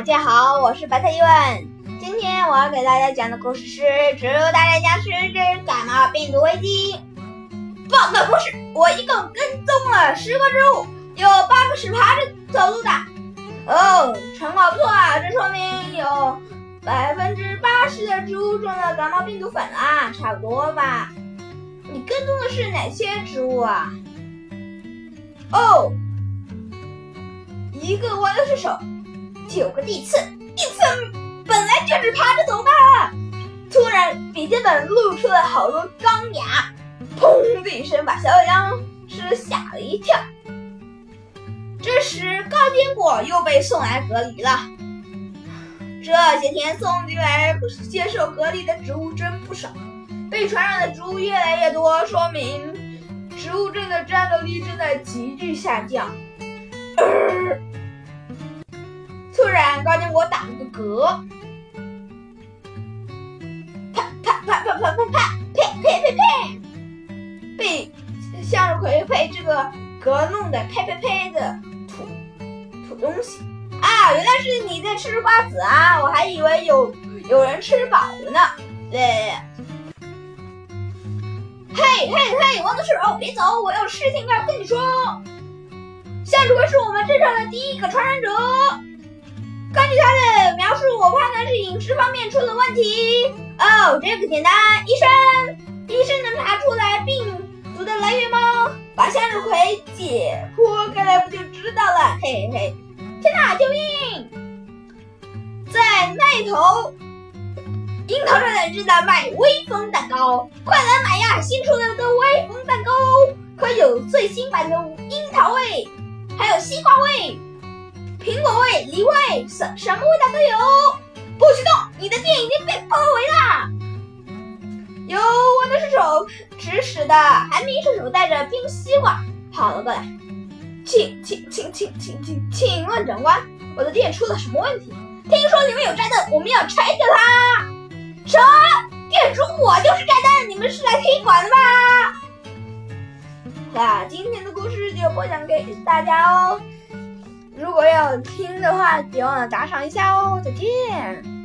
大家好，我是白菜一问。今天我要给大家讲的故事是《植物大战僵尸之感冒病毒危机》。报告博士，我一共跟踪了十个植物，有八个是爬着走路的。哦，成果不错啊，这说明有百分之八十的植物中了感冒病毒粉啦，差不多吧？你跟踪的是哪些植物啊？哦，一个豌豆射手。九个地刺，地刺本来就是爬着走的。突然，笔记本露出了好多钢牙，砰的一声把小僵尸吓了一跳。这时，高坚果又被送来隔离了。这些天送进来接受隔离的植物真不少，被传染的植物越来越多，说明植物症的战斗力正在急剧下降。呃突然，高坚果打了个嗝，啪啪啪啪啪啪啪，呸呸呸呸，被向日葵被这个嗝弄得呸呸呸的吐吐东西啊！原来是你在吃瓜子啊！我还以为有有人吃饱了呢。对，嘿嘿嘿，王德士哦，别走，我有事情要跟你说。向日葵是我们镇上的第一个传染者。根据他的描述，我判断是饮食方面出了问题。哦，这个简单，医生，医生能查出来病毒的来源吗？把向日葵解剖开来不就知道了？嘿嘿，天哪，救命！在那头，樱桃站的正在卖威风蛋糕，快来买呀！新出来的威风蛋糕可有最新版的樱桃味，还有西瓜味。苹果味、梨味，什什么味道都有。不许动！你的店已经被包围了。有我的射手指使的寒冰射手带着冰西瓜跑了过来。请请请请请请请问长官，我的店出了什么问题？听说里面有炸弹，我们要拆掉它。什么？店主我就是炸弹，你们是来踢馆的吧？那今天的故事就播讲给大家哦。如果要听的话，别忘了打赏一下哦！再见。